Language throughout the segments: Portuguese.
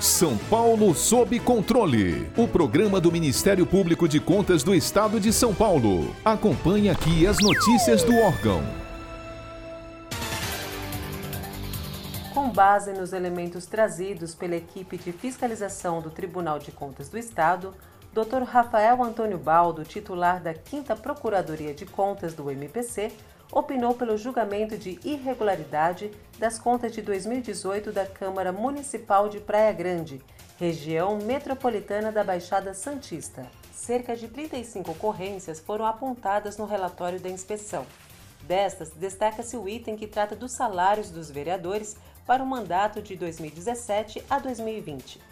São Paulo sob controle. O programa do Ministério Público de Contas do Estado de São Paulo. Acompanhe aqui as notícias do órgão. Com base nos elementos trazidos pela equipe de fiscalização do Tribunal de Contas do Estado, Dr. Rafael Antônio Baldo, titular da 5 Procuradoria de Contas do MPC, opinou pelo julgamento de irregularidade das contas de 2018 da Câmara Municipal de Praia Grande, região metropolitana da Baixada Santista. Cerca de 35 ocorrências foram apontadas no relatório da inspeção. Destas, destaca-se o item que trata dos salários dos vereadores para o mandato de 2017 a 2020.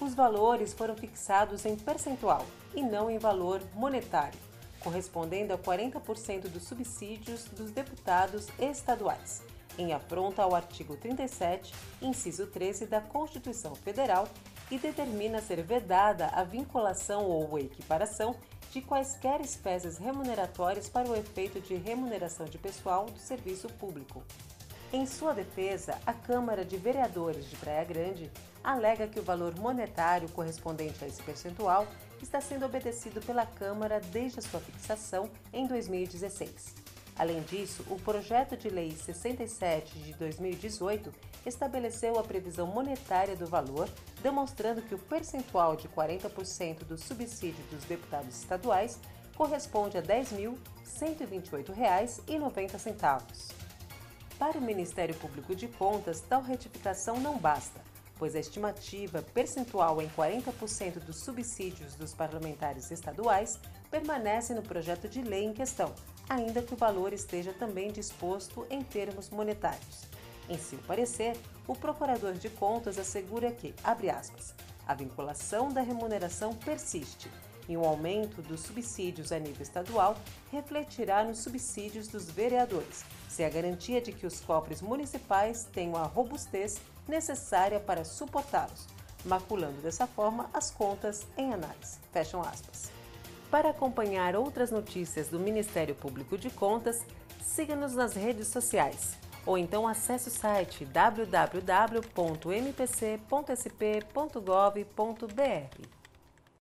Os valores foram fixados em percentual e não em valor monetário correspondendo a 40% dos subsídios dos deputados estaduais, em afronta ao artigo 37, inciso 13 da Constituição Federal, e determina ser vedada a vinculação ou equiparação de quaisquer espécies remuneratórias para o efeito de remuneração de pessoal do serviço público. Em sua defesa, a Câmara de Vereadores de Praia Grande alega que o valor monetário correspondente a esse percentual está sendo obedecido pela Câmara desde a sua fixação em 2016. Além disso, o projeto de lei 67 de 2018 estabeleceu a previsão monetária do valor, demonstrando que o percentual de 40% do subsídio dos deputados estaduais corresponde a R$ 10.128,90. Para o Ministério Público de Contas, tal retificação não basta, pois a estimativa percentual em 40% dos subsídios dos parlamentares estaduais permanece no projeto de lei em questão, ainda que o valor esteja também disposto em termos monetários. Em seu parecer, o Procurador de Contas assegura que, abre aspas, a vinculação da remuneração persiste e um aumento dos subsídios a nível estadual refletirá nos subsídios dos vereadores, se a garantia de que os cofres municipais tenham a robustez necessária para suportá-los, maculando dessa forma as contas em análise. Fecham aspas. Para acompanhar outras notícias do Ministério Público de Contas, siga-nos nas redes sociais ou então acesse o site www.mpc.sp.gov.br.